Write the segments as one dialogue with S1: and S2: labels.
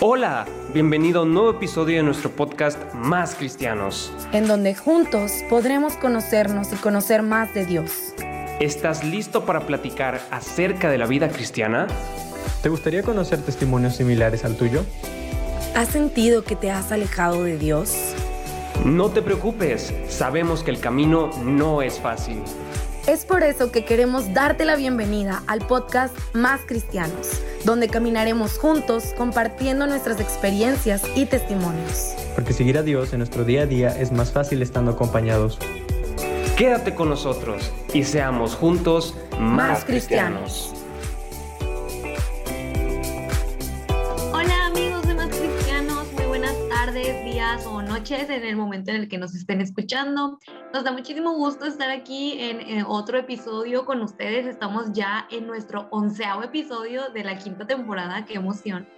S1: Hola, bienvenido a un nuevo episodio de nuestro podcast Más Cristianos,
S2: en donde juntos podremos conocernos y conocer más de Dios.
S1: ¿Estás listo para platicar acerca de la vida cristiana?
S3: ¿Te gustaría conocer testimonios similares al tuyo?
S2: ¿Has sentido que te has alejado de Dios?
S1: No te preocupes, sabemos que el camino no es fácil.
S2: Es por eso que queremos darte la bienvenida al podcast Más Cristianos, donde caminaremos juntos compartiendo nuestras experiencias y testimonios.
S3: Porque seguir a Dios en nuestro día a día es más fácil estando acompañados.
S1: Quédate con nosotros y seamos juntos más, cristianos.
S4: Días o noches en el momento en el que nos estén escuchando. Nos da muchísimo gusto estar aquí en, otro episodio con ustedes. Estamos ya en nuestro onceavo episodio de la quinta temporada. ¡Qué emoción!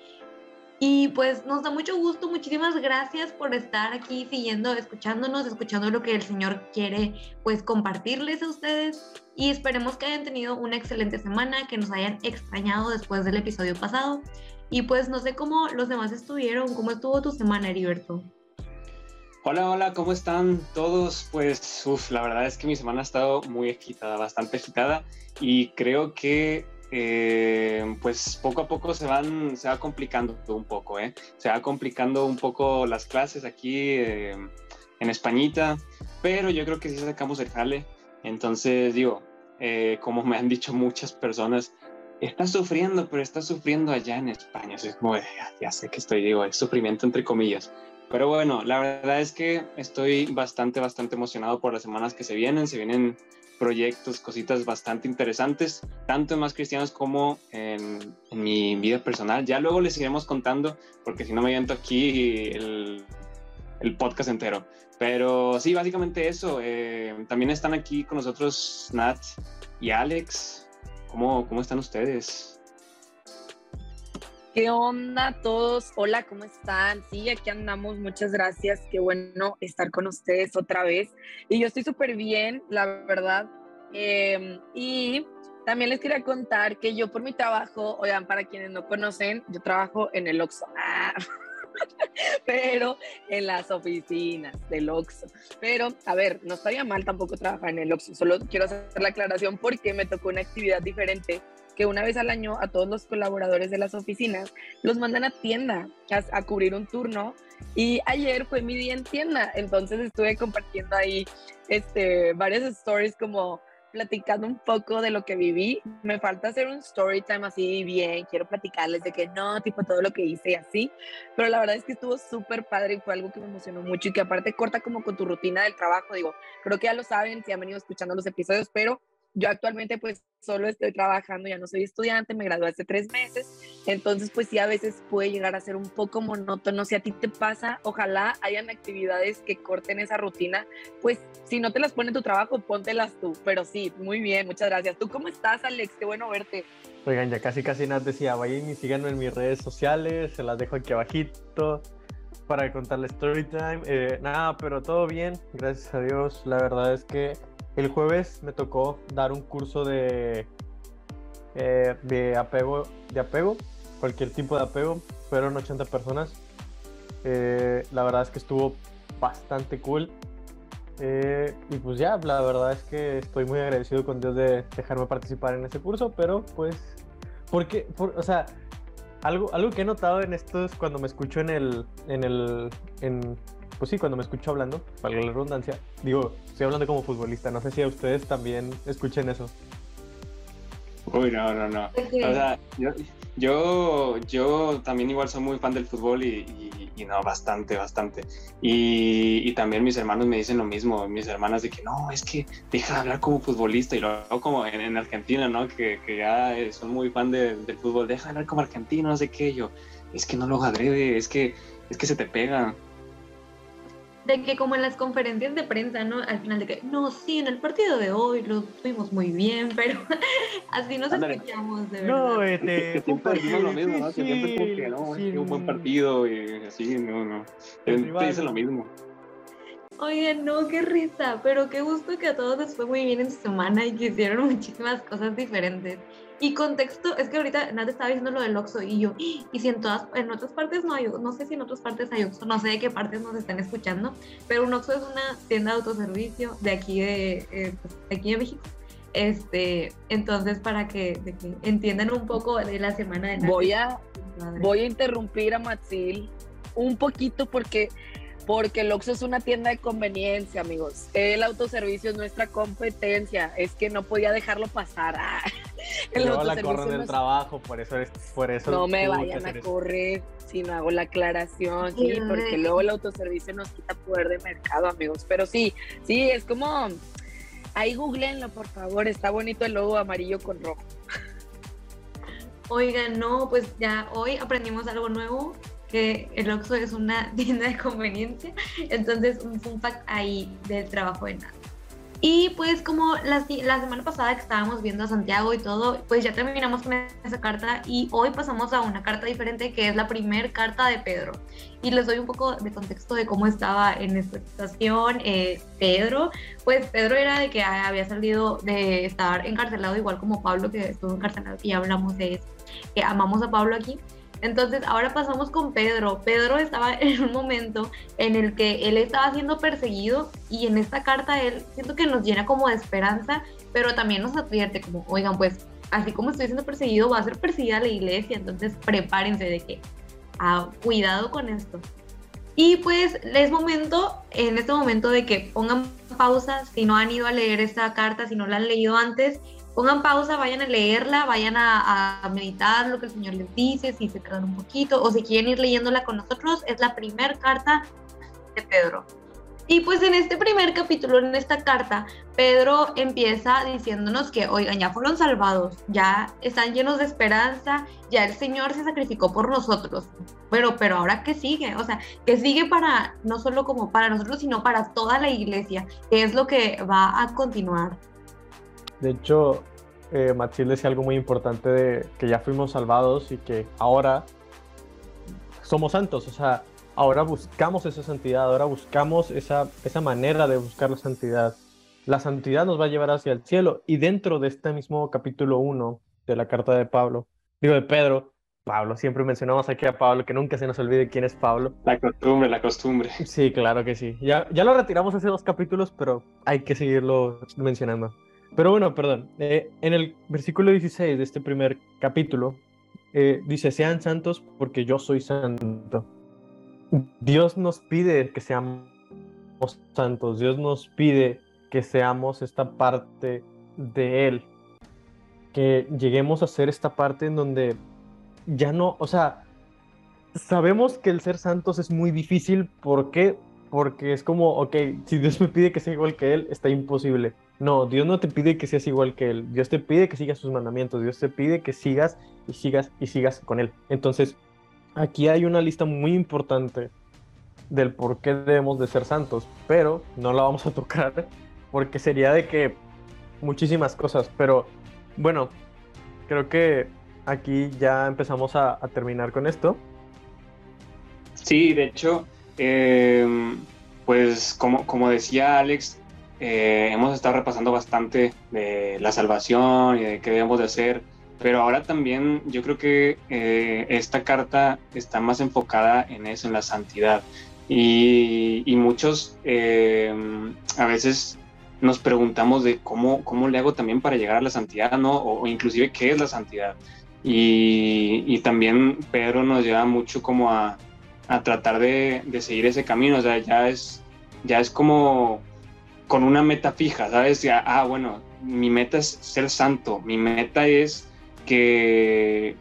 S4: Y pues nos da mucho gusto, muchísimas gracias por estar aquí siguiendo, escuchándonos, escuchando lo que el Señor quiere pues compartirles a ustedes y esperemos que hayan tenido una excelente semana, que nos hayan extrañado después del episodio pasado y pues no sé cómo los demás estuvieron, cómo estuvo tu semana, Heriberto.
S5: Hola, hola, ¿cómo están todos? Pues, la verdad es que mi semana ha estado muy agitada, bastante agitada y creo que eh, pues poco a poco se van, se va complicando un poco, ¿eh? Se va complicando un poco las clases aquí eh, en Españita, pero yo creo que sí sacamos el jale. Entonces, digo, eh, como me han dicho muchas personas, estás sufriendo, pero estás sufriendo allá en España. es como, ya, ya sé que estoy, digo, es sufrimiento entre comillas pero bueno, la verdad es que estoy bastante, bastante emocionado por las semanas que se vienen. Se vienen proyectos, cositas bastante interesantes, tanto en Más Cristianos como en, mi vida personal. Ya luego les iremos contando, porque si no me aviento aquí el, el, podcast entero. Pero sí, básicamente eso. Eh, también están aquí con nosotros Nat y Alex. ¿Cómo, cómo están ustedes?
S6: ¿Qué onda todos? Hola, ¿cómo están? Sí, aquí andamos, muchas gracias. Qué bueno estar con ustedes otra vez. Y yo estoy súper bien, la verdad. Em, y también les quería contar que yo por mi trabajo, oigan, para quienes no conocen, yo trabajo en el Oxxo. Ah, pero en las oficinas del Oxxo. Pero, a ver, no estaría mal tampoco trabajar en el Oxxo, solo quiero hacer la aclaración porque me tocó una actividad diferente que una vez al año a todos los colaboradores de las oficinas los mandan a tienda a, cubrir un turno y ayer fue mi día en tienda, entonces estuve compartiendo ahí este, varias stories como platicando un poco de lo que viví. Me falta hacer un story time así bien, quiero platicarles de que no, tipo todo lo que hice y así, pero la verdad es que estuvo súper padre y fue algo que me emocionó mucho y que aparte corta como con tu rutina del trabajo, digo, creo que ya lo saben si han venido escuchando los episodios, pero yo actualmente pues solo estoy trabajando, ya no soy estudiante, me gradué hace tres meses, entonces pues sí a veces puede llegar a ser un poco monótono. Si a ti te pasa, ojalá hayan actividades que corten esa rutina, pues si no te las pone tu trabajo, póntelas tú, pero sí, muy bien, muchas gracias. ¿Tú cómo estás, Alex? Qué bueno verte.
S3: Oigan, ya casi casi nada decía, vayan y síganme en mis redes sociales, se las dejo aquí abajito para contarles story time. Eh, nada, pero todo bien, gracias a Dios. La verdad es que el jueves me tocó dar un curso de, eh, de, apego, de apego, cualquier tipo de apego. Fueron 80 personas. Eh, la verdad es que estuvo bastante cool. Eh, y pues ya, la verdad es que estoy muy agradecido con Dios de dejarme participar en ese curso, pero pues, porque, o sea, algo, algo que he notado en esto es cuando me escucho en el, en el, en, pues sí, cuando me escucho hablando, valga la redundancia, digo, estoy hablando como futbolista, no sé si a ustedes también escuchen eso.
S5: Uy, no, no, no. O sea, yo, yo, también igual soy muy fan del fútbol y, no, bastante, bastante. Y, también mis hermanos me dicen lo mismo, mis hermanas de que no, es que deja de hablar como futbolista y luego como en, Argentina, ¿no? Que, ya son muy fan del fútbol, deja de hablar como argentino, no sé qué, yo, es que no lo adrede, es que, es que se te pega
S4: de que como en las conferencias de prensa, ¿no? Al final de que, no, sí, en el partido de hoy lo tuvimos muy bien, pero así nos escuchamos, de verdad. No,
S5: este, siempre decimos lo mismo, ¿no? siempre como que, no, es que un buen partido y así, no, no. Siempre dicen lo mismo.
S4: Oye, no, qué risa, pero qué gusto que a todos les fue muy bien en su semana y que hicieron muchísimas cosas diferentes. Y contexto, es que ahorita Nat estaba diciendo lo del Oxxo y yo, y si en todas, en otras partes no hay, no sé si en otras partes hay Oxxo, no sé de qué partes nos están escuchando, pero un Oxxo es una tienda de autoservicio de aquí de, eh, pues, aquí de México. Este, entonces para que, que, entiendan un poco de la semana de Nat.
S6: Voy a, voy a interrumpir a Matzil un poquito porque porque el Oxxo es una tienda de conveniencia, amigos. El autoservicio es nuestra competencia. Es que no podía dejarlo pasar. Ah,
S3: el luego la corren del trabajo, por eso, es, por eso
S6: No me vayan a correr si no hago la aclaración, sí, porque luego el autoservicio nos quita poder de mercado, amigos. Pero sí, sí, es como... Ahí googleenlo, por favor. Está bonito el logo amarillo con rojo.
S4: Oigan, no, pues ya hoy aprendimos algo nuevo que el Oxxo es una tienda de conveniencia, entonces un fun fact ahí del trabajo de nada. Y pues como la, semana pasada que estábamos viendo a Santiago y todo, pues ya terminamos con esa carta y hoy pasamos a una carta diferente que es la primer carta de Pedro. Y les doy un poco de contexto de cómo estaba en esta situación eh, Pedro. Pues Pedro era de que había salido de estar encarcelado igual como Pablo que estuvo encarcelado y hablamos de eso, que amamos a Pablo aquí. Entonces, ahora pasamos con Pedro. Pedro estaba en un momento en el que él estaba siendo perseguido y en esta carta él siento que nos llena como de esperanza, pero también nos advierte como, oigan, pues así como estoy siendo perseguido, va a ser perseguida la iglesia, entonces prepárense de que, ah, cuidado con esto. Y pues es momento, en este momento de que pongan pausa si no han ido a leer esta carta, si no la han leído antes, pongan pausa, vayan a leerla, vayan a, meditar lo que el Señor les dice, si se quedan un poquito, o si quieren ir leyéndola con nosotros, es la primera carta de Pedro. Y pues en este primer capítulo, en esta carta, Pedro empieza diciéndonos que, oigan, ya fueron salvados, ya están llenos de esperanza, ya el Señor se sacrificó por nosotros. Pero, pero ahora, ¿qué sigue? O sea, ¿qué sigue para, no solo como para nosotros, sino para toda la iglesia? ¿Qué es lo que va a continuar?
S3: De hecho, eh, decía algo muy importante de que ya fuimos salvados y que ahora somos santos. O sea, ahora buscamos esa santidad, ahora buscamos esa, esa manera de buscar la santidad. La santidad nos va a llevar hacia el cielo. Y dentro de este mismo capítulo 1 de la carta de Pablo, digo de Pedro, Pablo, siempre mencionamos aquí a Pablo, que nunca se nos olvide quién es Pablo.
S5: La costumbre, la costumbre.
S3: Sí, claro que sí. Ya, ya lo retiramos hace dos capítulos, pero hay que seguirlo mencionando. Pero bueno, perdón. Eh, en el versículo 16 de este primer capítulo, eh, dice, sean santos porque yo soy santo. Dios nos pide que seamos santos, Dios nos pide que seamos esta parte de Él, que lleguemos a ser esta parte en donde ya no, o sea, sabemos que el ser santos es muy difícil, ¿por qué? Porque es como, ok, si Dios me pide que sea igual que Él, está imposible no, Dios no te pide que seas igual que Él. Dios te pide que sigas sus mandamientos. Dios te pide que sigas y sigas y sigas con Él. Entonces, aquí hay una lista muy importante del por qué debemos de ser santos, pero no la vamos a tocar porque sería de que muchísimas cosas. Pero bueno, creo que aquí ya empezamos a, terminar con esto.
S5: Sí, de hecho, em, pues como, como decía Alex, eh, hemos estado repasando bastante de la salvación y de qué debemos de hacer, pero ahora también yo creo que eh, esta carta está más enfocada en eso, en la santidad. Y, muchos eh, a veces nos preguntamos de cómo, cómo le hago también para llegar a la santidad, ¿no? O, inclusive qué es la santidad. Y, y, también Pedro nos lleva mucho como a, a tratar de, de, seguir ese camino, o sea, ya es, ya es como con una meta fija, ¿sabes? Ah, bueno, mi meta es ser santo, mi meta es que,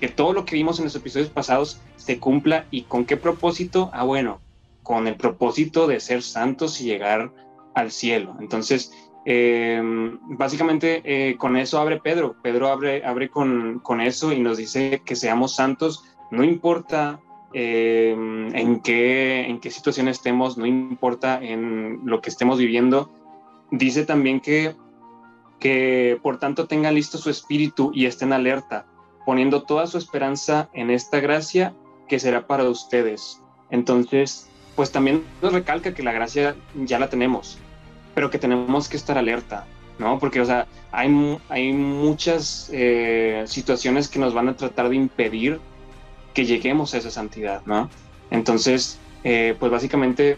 S5: que todo lo que vimos en los episodios pasados se cumpla y con qué propósito, ah, bueno, con el propósito de ser santos y llegar al cielo. Entonces, em, básicamente eh, con eso abre Pedro, Pedro abre, abre con, con eso y nos dice que seamos santos, no importa en, qué, en qué situación estemos, no importa en lo que estemos viviendo. Dice también que, que por tanto tengan listo su espíritu y estén alerta, poniendo toda su esperanza en esta gracia que será para ustedes. Entonces, pues también nos recalca que la gracia ya la tenemos, pero que tenemos que estar alerta, ¿no? Porque, o sea, hay, hay muchas eh, situaciones que nos van a tratar de impedir que lleguemos a esa santidad, ¿no? Entonces, eh, pues básicamente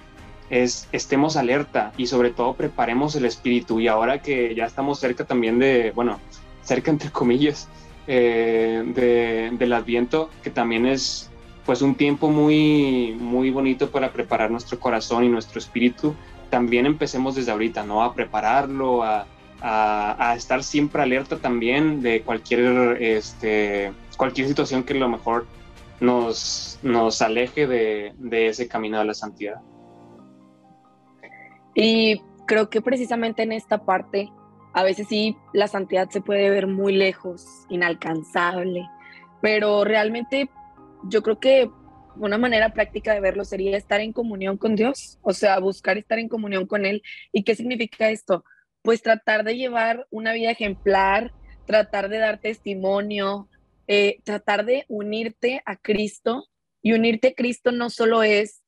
S5: es estemos alerta y sobre todo preparemos el espíritu y ahora que ya estamos cerca también de, bueno, cerca entre comillas, eh, de, del adviento, que también es pues un tiempo muy, muy bonito para preparar nuestro corazón y nuestro espíritu, también empecemos desde ahorita, ¿no? A prepararlo, a, a, estar siempre alerta también de cualquier, este, cualquier situación que a lo mejor nos, nos aleje de, de ese camino de la santidad.
S6: Y creo que precisamente en esta parte, a veces sí, la santidad se puede ver muy lejos, inalcanzable, pero realmente yo creo que una manera práctica de verlo sería estar en comunión con Dios, o sea, buscar estar en comunión con Él. ¿Y qué significa esto? Pues tratar de llevar una vida ejemplar, tratar de dar testimonio, eh, tratar de unirte a Cristo. Y unirte a Cristo no solo es,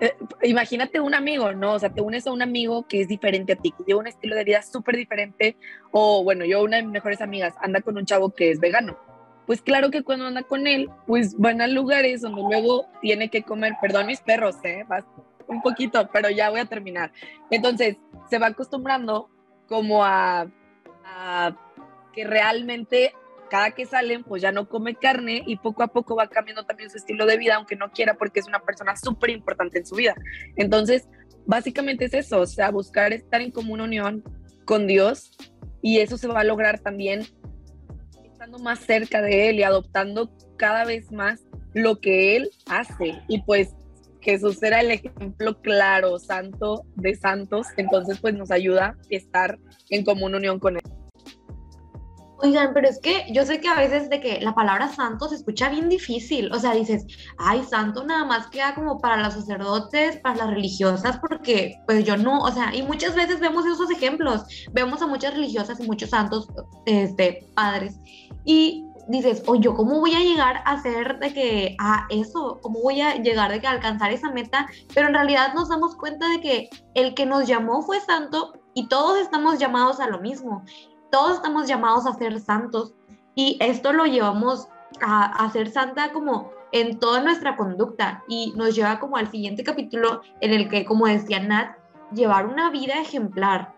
S6: eh, imagínate un amigo, ¿no? O sea, te unes a un amigo que es diferente a ti, que lleva un estilo de vida súper diferente. O bueno, yo, una de mis mejores amigas, anda con un chavo que es vegano pues claro que cuando anda con él, pues van a lugares donde luego tiene que comer, perdón mis perros, ¿eh? un poquito, pero ya voy a terminar. Entonces, se va acostumbrando como a, a que realmente cada que salen, pues ya no come carne y poco a poco va cambiando también su estilo de vida, aunque no quiera, porque es una persona súper importante en su vida. Entonces, básicamente es eso, o sea, buscar estar en común unión con Dios y eso se va a lograr también más cerca de Él y adoptando cada vez más lo que Él hace. Y pues Jesús era el ejemplo claro, santo de santos, entonces pues nos ayuda a estar en común unión con Él.
S4: Oigan, pero es que yo sé que a veces de que la palabra santo se escucha bien difícil, o sea, dices, ay, santo nada más queda como para los sacerdotes, para las religiosas, porque pues yo no, o sea, y muchas veces vemos esos ejemplos, vemos a muchas religiosas y muchos santos, este, padres, y dices, o yo cómo voy a llegar a ser de que a eso, cómo voy a llegar de que alcanzar esa meta, pero en realidad nos damos cuenta de que el que nos llamó fue santo y todos estamos llamados a lo mismo, todos estamos llamados a ser santos y esto lo llevamos a, a ser santa como en toda nuestra conducta y nos lleva como al siguiente capítulo en el que, como decía Nat, llevar una vida ejemplar,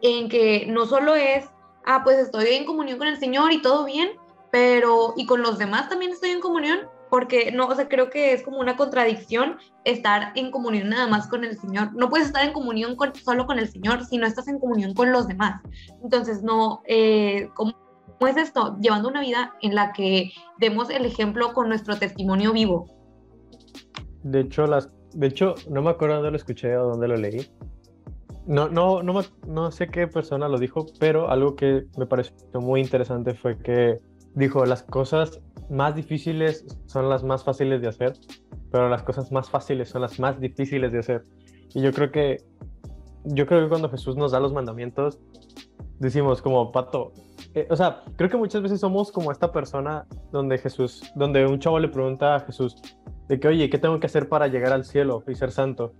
S4: en que no solo es ah, pues estoy en comunión con el Señor y todo bien, pero y con los demás también estoy en comunión, porque no, o sea, creo que es como una contradicción estar en comunión nada más con el Señor. No puedes estar en comunión solo con el Señor si no estás en comunión con los demás. Entonces, no, eh, ¿cómo, es esto? Llevando una vida en la que demos el ejemplo con nuestro testimonio vivo.
S3: De hecho, las, de hecho, no me acuerdo dónde lo escuché o dónde lo leí, no, no, no, no sé qué persona lo dijo, pero algo que me pareció muy interesante fue que dijo, las cosas más difíciles son las más fáciles de hacer, pero las cosas más fáciles son las más difíciles de hacer. Y yo creo que, yo creo que cuando Jesús nos da los mandamientos, decimos como, pato, eh, o sea, creo que muchas veces somos como esta persona donde Jesús, donde un chavo le pregunta a Jesús, de que, oye, ¿qué tengo que hacer para llegar al cielo y ser santo?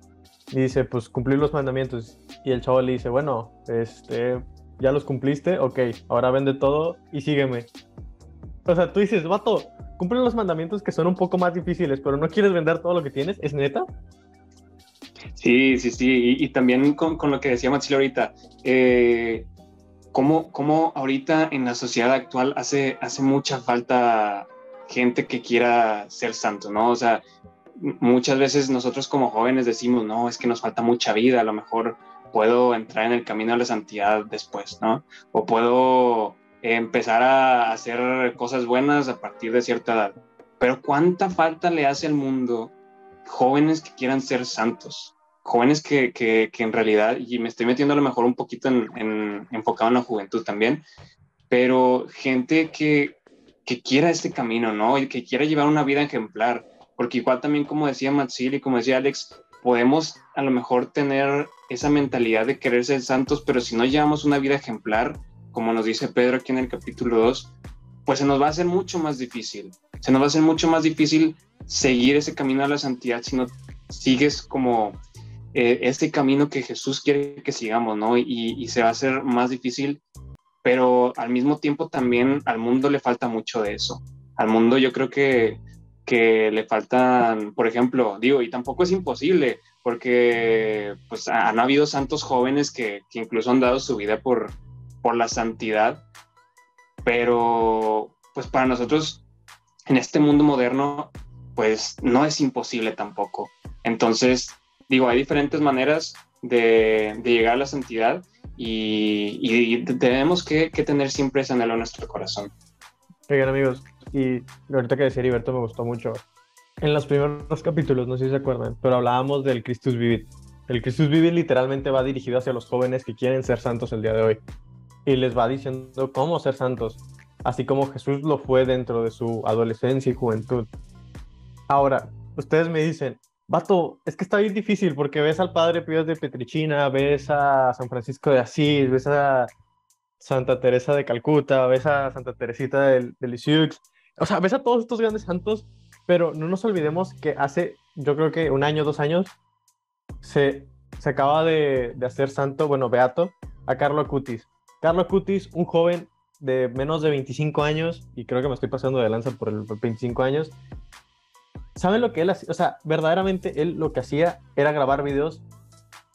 S3: Y dice, pues cumplir los mandamientos. Y el chavo le dice, bueno, este, ya los cumpliste, ok, ahora vende todo y sígueme. O sea, tú dices, vato, cumple los mandamientos que son un poco más difíciles, pero no quieres vender todo lo que tienes, ¿es neta?
S5: Sí, sí, sí, y, también con, con, lo que decía Maxilo ahorita, eh, ¿cómo, ¿cómo, ahorita en la sociedad actual hace, hace mucha falta gente que quiera ser santo, ¿no? O sea, muchas veces nosotros como jóvenes decimos, no, es que nos falta mucha vida, a lo mejor puedo entrar en el camino de la santidad después, ¿no? O puedo empezar a hacer cosas buenas a partir de cierta edad. Pero ¿cuánta falta le hace al mundo jóvenes que quieran ser santos? Jóvenes que, que, que en realidad, y me estoy metiendo a lo mejor un poquito en, enfocado en la juventud también, pero gente que, que quiera este camino, ¿no? Y que quiera llevar una vida ejemplar, porque igual también como decía Matsil y como decía Alex, podemos a lo mejor tener esa mentalidad de querer ser santos, pero si no llevamos una vida ejemplar, como nos dice Pedro aquí en el capítulo 2, pues se nos va a hacer mucho más difícil. Se nos va a hacer mucho más difícil seguir ese camino a la santidad si no, sigues como eh, ese camino que Jesús quiere que sigamos, ¿no? Y, y, se va a hacer más difícil, pero al mismo tiempo también al mundo le falta mucho de eso. Al mundo yo creo que, que le faltan, por ejemplo, digo, y tampoco es imposible, porque pues han habido santos jóvenes que, que incluso han dado su vida por, por la santidad, pero pues para nosotros en este mundo moderno pues no es imposible tampoco. Entonces, digo, hay diferentes maneras de, llegar a la santidad y, tenemos que, tener siempre ese anhelo en nuestro corazón.
S3: Oigan amigos, y ahorita que decía Heriberto me gustó mucho. En los primeros capítulos, no sé si se acuerdan, pero hablábamos del Christus Vivit. El Christus Vivit literalmente va dirigido hacia los jóvenes que quieren ser santos el día de hoy. Y les va diciendo cómo ser santos, así como Jesús lo fue dentro de su adolescencia y juventud. Ahora, ustedes me dicen, Vato, es que está bien difícil porque ves al Padre Pío de Petrichina, ves a San Francisco de Asís, ves a Santa Teresa de Calcuta, ves a Santa Teresita del, del o sea, ves a todos estos grandes santos, pero no nos olvidemos que hace, yo creo que un año, dos años, se, se acaba de, de hacer santo, bueno, beato, a Carlo Acutis. Carlo Acutis, un joven de menos de 25 años, y creo que me estoy pasando de lanza por el 25 años, ¿Saben lo que él hacía? O sea, verdaderamente él lo que hacía era grabar videos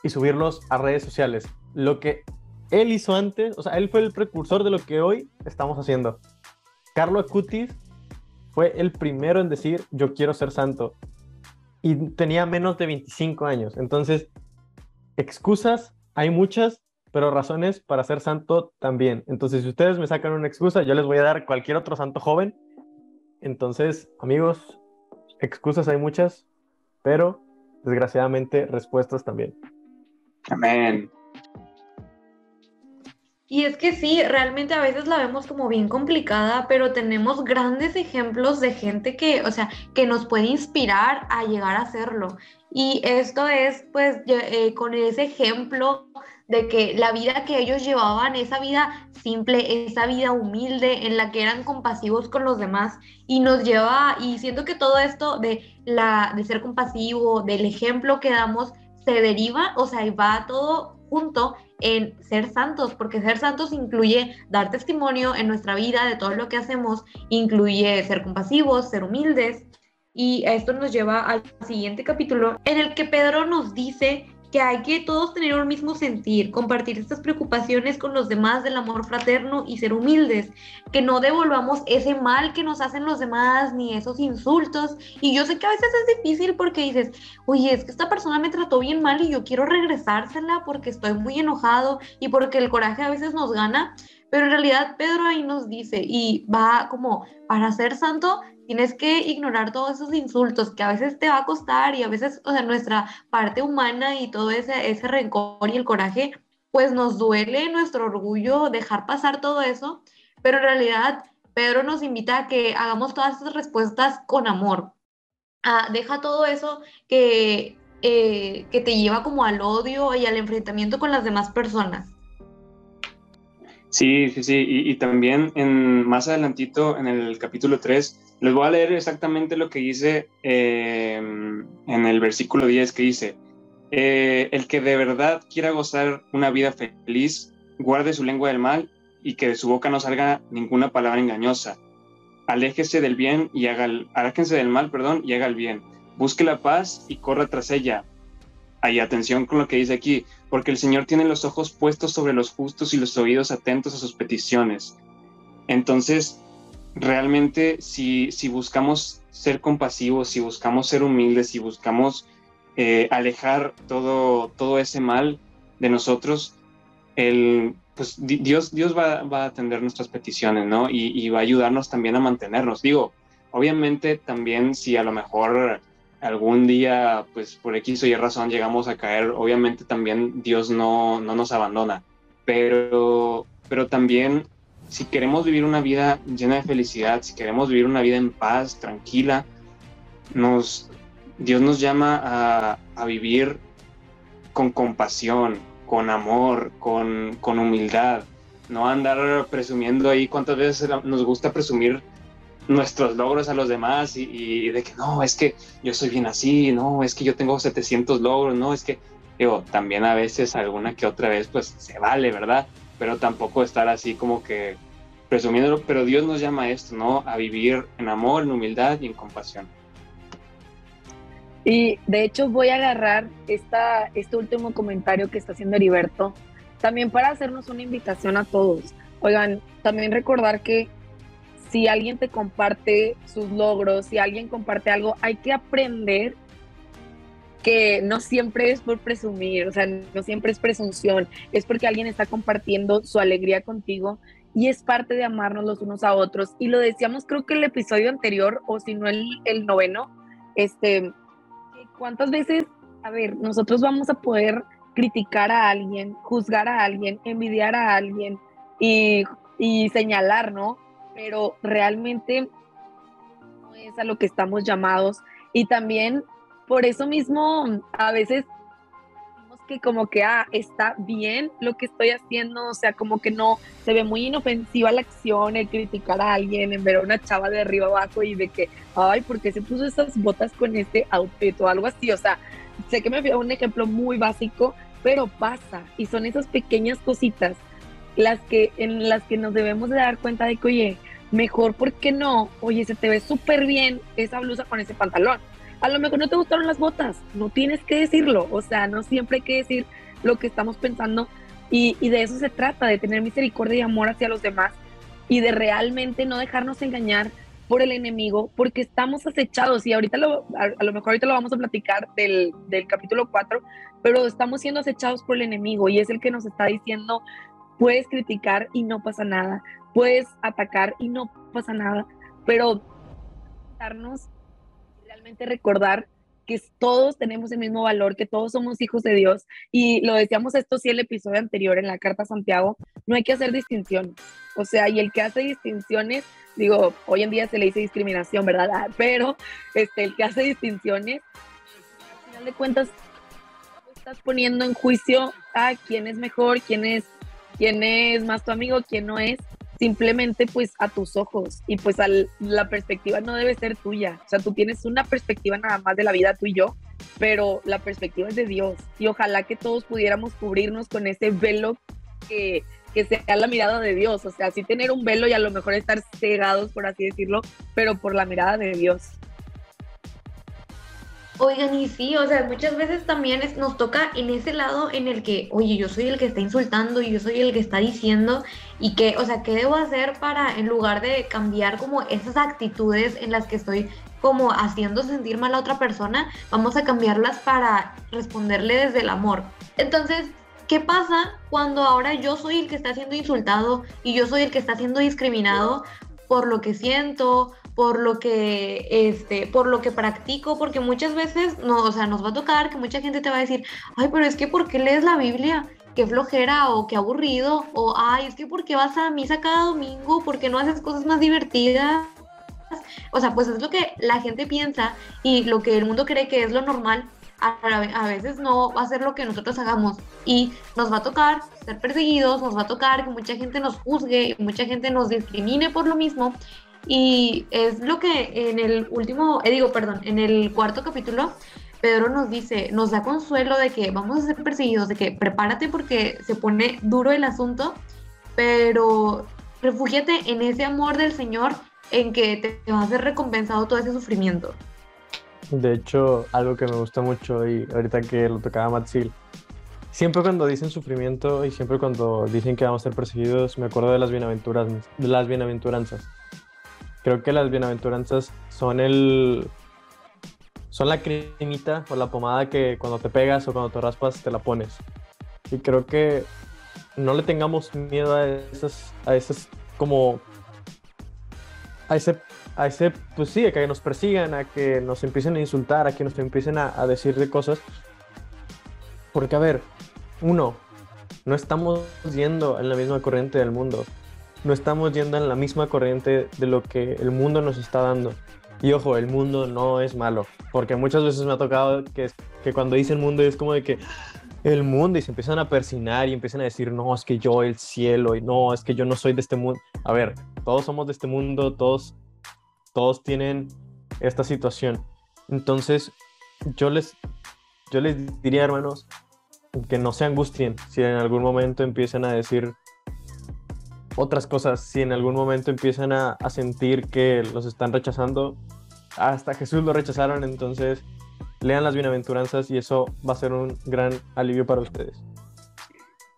S3: y subirlos a redes sociales. Lo que él hizo antes, o sea, él fue el precursor de lo que hoy estamos haciendo. Carlo Acutis fue el primero en decir yo quiero ser santo y tenía menos de 25 años. Entonces, excusas hay muchas, pero razones para ser santo también. Entonces, si ustedes me sacan una excusa, yo les voy a dar cualquier otro santo joven. Entonces, amigos, excusas hay muchas, pero desgraciadamente respuestas también.
S5: Amén.
S4: Y es que sí, realmente a veces la vemos como bien complicada, pero tenemos grandes ejemplos de gente que, o sea, que nos puede inspirar a llegar a hacerlo. Y esto es, pues, eh, con ese ejemplo de que la vida que ellos llevaban, esa vida simple, esa vida humilde en la que eran compasivos con los demás y nos lleva, y siento que todo esto de, la, de ser compasivo, del ejemplo que damos, se deriva, o sea, va todo junto en ser santos, porque ser santos incluye dar testimonio en nuestra vida de todo lo que hacemos, incluye ser compasivos, ser humildes, y esto nos lleva al siguiente capítulo en el que Pedro nos dice que hay que todos tener un mismo sentir, compartir estas preocupaciones con los demás del amor fraterno y ser humildes, que no devolvamos ese mal que nos hacen los demás ni esos insultos. Y yo sé que a veces es difícil porque dices, oye, es que esta persona me trató bien mal y yo quiero regresársela porque estoy muy enojado y porque el coraje a veces nos gana. Pero en realidad Pedro ahí nos dice y va como, para ser santo tienes que ignorar todos esos insultos que a veces te va a costar y a veces, o sea, nuestra parte humana y todo ese, ese rencor y el coraje, pues nos duele nuestro orgullo dejar pasar todo eso, pero en realidad Pedro nos invita a que hagamos todas esas respuestas con amor. Ah, deja todo eso que, eh, que te lleva como al odio y al enfrentamiento con las demás personas.
S5: Sí, sí, sí, y, también en, más adelantito en el capítulo 3 les voy a leer exactamente lo que dice eh, en el versículo 10 que dice, eh, el que de verdad quiera gozar una vida feliz, guarde su lengua del mal y que de su boca no salga ninguna palabra engañosa. Aléjese del bien y haga el, del mal, perdón, y haga el bien. Busque la paz y corra tras ella. Hay atención con lo que dice aquí, porque el Señor tiene los ojos puestos sobre los justos y los oídos atentos a sus peticiones. Entonces, realmente si, si buscamos ser compasivos, si buscamos ser humildes, si buscamos eh, alejar todo, todo ese mal de nosotros, el, pues Dios, Dios va, va, a atender nuestras peticiones, ¿no? Y, va a ayudarnos también a mantenernos. Digo, obviamente también si a lo mejor algún día, pues por X o Y razón llegamos a caer, obviamente también Dios no, no nos abandona, pero, pero también si queremos vivir una vida llena de felicidad, si queremos vivir una vida en paz, tranquila, Dios nos llama a, vivir con compasión, con amor, con, humildad, no andar presumiendo ahí cuántas veces nos gusta presumir nuestros logros a los demás y, de que no, es que yo soy bien así, no, es que yo tengo 700 logros, no, es que, digo, también a veces alguna que otra vez pues se vale, ¿verdad? Pero tampoco estar así como que presumiéndolo, pero Dios nos llama a esto, ¿no? A vivir en amor, en humildad y en compasión.
S6: Y de hecho voy a agarrar esta, este último comentario que está haciendo Heriberto, también para hacernos una invitación a todos. Oigan, también recordar que si alguien te comparte sus logros, si alguien comparte algo, hay que aprender que no siempre es por presumir, o sea, no siempre es presunción, es porque alguien está compartiendo su alegría contigo y es parte de amarnos los unos a otros. Y lo decíamos creo que el episodio anterior, o si no el, el noveno, este, ¿cuántas veces, a ver, nosotros vamos a poder criticar a alguien, juzgar a alguien, envidiar a alguien y, y señalar, ¿no? pero realmente no es a lo que estamos llamados. Y también por eso mismo a veces que como que ah, está bien lo que estoy haciendo, o sea, como que no se ve muy inofensiva la acción, el criticar a alguien, en ver a una chava de arriba abajo y de que, ay, ¿por qué se puso esas botas con este outfit o algo así? O sea, sé que me fui a un ejemplo muy básico, pero pasa y son esas pequeñas cositas las que en las que nos debemos de dar cuenta de que, oye, mejor, ¿por qué no? Oye, se te ve súper bien esa blusa con ese pantalón. A lo mejor no te gustaron las botas, no tienes que decirlo, o sea, no siempre hay que decir lo que estamos pensando y, de eso se trata, de tener misericordia y amor hacia los demás y de realmente no dejarnos engañar por el enemigo, porque estamos acechados y ahorita lo, a, lo mejor ahorita lo vamos a platicar del, del capítulo 4, pero estamos siendo acechados por el enemigo y es el que nos está diciendo, puedes criticar y no pasa nada, puedes atacar y no pasa nada, pero darnos realmente recordar que todos tenemos el mismo valor, que todos somos hijos de Dios. Y lo decíamos esto sí el episodio anterior en la carta a Santiago, no hay que hacer distinciones. O sea, y el que hace distinciones, digo, hoy en día se le dice discriminación, ¿verdad? Ah, pero este, el que hace distinciones, al final de cuentas, estás poniendo en juicio a quién es mejor, quién es, quién es más tu amigo, quién no es simplemente pues a tus ojos y pues la perspectiva no debe ser tuya, o sea, tú tienes una perspectiva nada más de la vida tú y yo, pero la perspectiva es de Dios. Y ojalá que todos pudiéramos cubrirnos con ese velo que, que sea la mirada de Dios, o sea, así tener un velo y a lo mejor estar cegados, por así decirlo, pero por la mirada de Dios.
S4: Oigan, y sí, o sea, muchas veces también nos toca en ese lado en el que, oye, yo soy el que está insultando y yo soy el que está diciendo y que, o sea, ¿qué debo hacer para, en lugar de cambiar como esas actitudes en las que estoy como haciendo sentir mal a otra persona, vamos a cambiarlas para responderle desde el amor? Entonces, ¿qué pasa cuando ahora yo soy el que está siendo insultado y yo soy el que está siendo discriminado por lo que siento, por lo que este, por lo que practico, porque muchas veces no, o sea, nos va a tocar que mucha gente te va a decir, "Ay, pero es que ¿por qué lees la Biblia?" qué flojera o qué aburrido o ay, es que ¿por qué vas a misa cada domingo? ¿Por qué no haces cosas más divertidas? O sea, pues es lo que la gente piensa y lo que el mundo cree que es lo normal, a, veces no va a ser lo que nosotros hagamos y nos va a tocar ser perseguidos, nos va a tocar que mucha gente nos juzgue, mucha gente nos discrimine por lo mismo y es lo que en el último, eh, digo, perdón, en el cuarto capítulo, Pedro nos dice, nos da consuelo de que vamos a ser perseguidos, de que prepárate porque se pone duro el asunto, pero refúgiate en ese amor del Señor en que te va a ser recompensado todo ese sufrimiento.
S3: De hecho, algo que me gusta mucho y ahorita que lo tocaba Matsil, siempre cuando dicen sufrimiento y siempre cuando dicen que vamos a ser perseguidos, me acuerdo de las. De las bienaventuranzas. Creo que las bienaventuranzas son el son la cremita o la pomada que cuando te pegas o cuando te raspas te la pones. Y creo que no le tengamos miedo a esas, a esas como a ese, a ese, pues sí, a que nos persigan, a que nos empiecen a insultar, a que nos empiecen a, a decir de cosas. Porque, a ver, uno, no estamos yendo en la misma corriente del mundo no estamos yendo en la misma corriente de lo que el mundo nos está dando. Y ojo, el mundo no es malo, porque muchas veces me ha tocado que, que cuando dicen mundo es como de que el mundo y se empiezan a persinar y empiezan a decir, no, es que yo el cielo y no, es que yo no soy de este mundo. A ver, todos somos de este mundo, todos todos tienen esta situación. Entonces, yo les, yo les diría, hermanos, que no se angustien si en algún momento empiezan a decir otras cosas, si en algún momento empiezan a, a sentir que los están rechazando, hasta Jesús lo rechazaron, entonces lean las bienaventuranzas y eso va a ser un gran alivio para ustedes.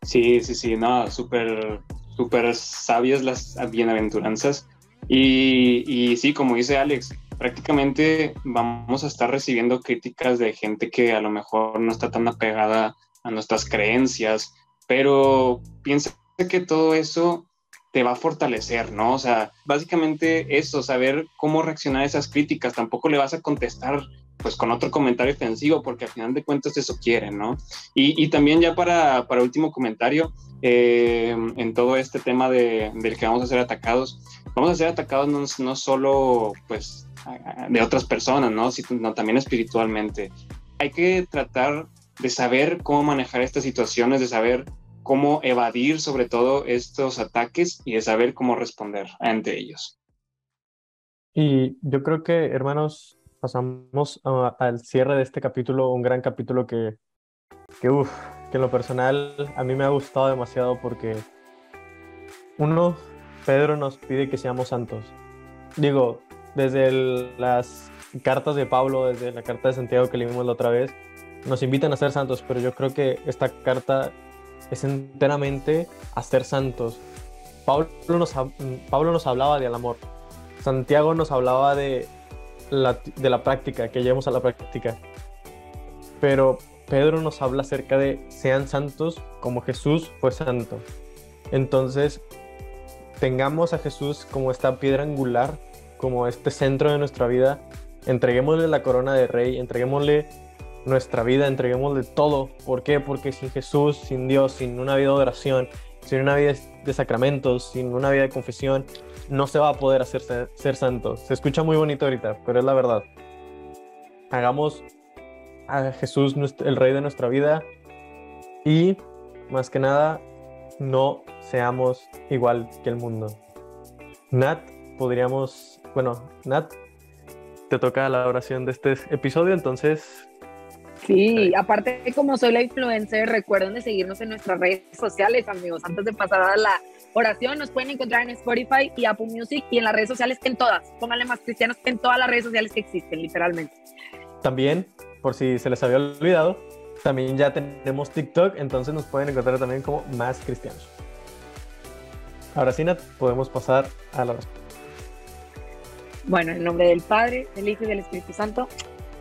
S5: Sí, sí, sí, no, súper, súper sabias las bienaventuranzas. Y, y sí, como dice Alex, prácticamente vamos a estar recibiendo críticas de gente que a lo mejor no está tan apegada a nuestras creencias, pero piensa que todo eso te va a fortalecer, ¿no? O sea, básicamente eso, saber cómo reaccionar a esas críticas, tampoco le vas a contestar pues con otro comentario ofensivo, porque al final de cuentas eso quieren, ¿no? Y, también ya para, para último comentario, eh, en todo este tema de, del que vamos a ser atacados, vamos a ser atacados no, no solo pues de otras personas, ¿no? Sino también espiritualmente. Hay que tratar de saber cómo manejar estas situaciones, de saber cómo evadir sobre todo estos ataques y de saber cómo responder ante ellos.
S3: Y yo creo que, hermanos, pasamos al cierre de este capítulo, un gran capítulo que, que, uf, que en lo personal a mí me ha gustado demasiado porque uno, Pedro nos pide que seamos santos. Digo, desde las cartas de Pablo, desde la carta de Santiago que leímos la otra vez, nos invitan a ser santos, pero yo creo que esta carta es enteramente a ser santos. Pablo nos, Pablo nos hablaba del amor, Santiago nos hablaba de la, de la práctica, que llevemos a la práctica. Pero Pedro nos habla acerca de sean santos como Jesús fue santo. Entonces, tengamos a Jesús como esta piedra angular, como este centro de nuestra vida. Entreguémosle la corona de rey, entreguémosle nuestra vida, entreguémosle todo. ¿Por qué? Porque sin Jesús, sin Dios, sin una vida de oración, sin una vida de sacramentos, sin una vida de confesión, no se va a poder hacer ser, santo. Se escucha muy bonito ahorita, pero es la verdad. Hagamos a Jesús el rey de nuestra vida y, más que nada, no seamos igual que el mundo. Nat, podríamos, bueno, Nat, te toca la oración de este episodio, entonces
S6: Sí, aparte como soy la influencer, recuerden de seguirnos en nuestras redes sociales, amigos. Antes de pasar a la oración, nos pueden encontrar en Spotify y Apple Music y en las redes sociales, en todas. Pónganle más cristianos en todas las redes sociales que existen, literalmente.
S3: También, por si se les había olvidado, también ya tenemos TikTok, entonces nos pueden encontrar también como más cristianos. Ahora sí, Nat, podemos pasar a la oración.
S6: Bueno, en nombre del Padre, del Hijo y del Espíritu Santo.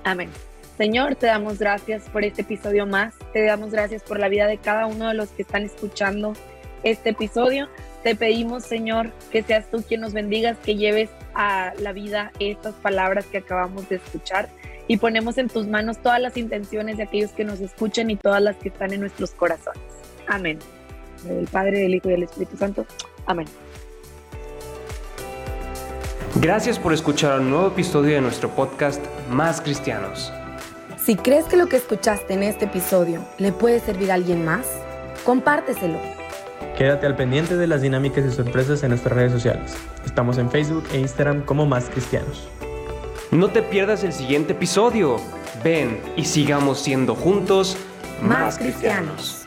S6: Amén. Señor, te damos gracias por este episodio más. Te damos gracias por la vida de cada uno de los que están escuchando este episodio. Te pedimos, Señor, que seas tú quien nos bendigas, que lleves a la vida estas palabras que acabamos de escuchar y ponemos en tus manos todas las intenciones de aquellos que nos escuchan y todas las que están en nuestros corazones. Amén. Del Padre, del Hijo y del Espíritu Santo. Amén.
S1: Gracias por escuchar un nuevo episodio de nuestro podcast Más Cristianos.
S2: Si crees que lo que escuchaste en este episodio le puede servir a alguien más, compárteselo.
S3: Quédate al pendiente de las dinámicas y sorpresas en nuestras redes sociales. Estamos en Facebook e Instagram como Más Cristianos.
S1: No te pierdas el siguiente episodio. Ven y sigamos siendo juntos
S2: más, cristianos.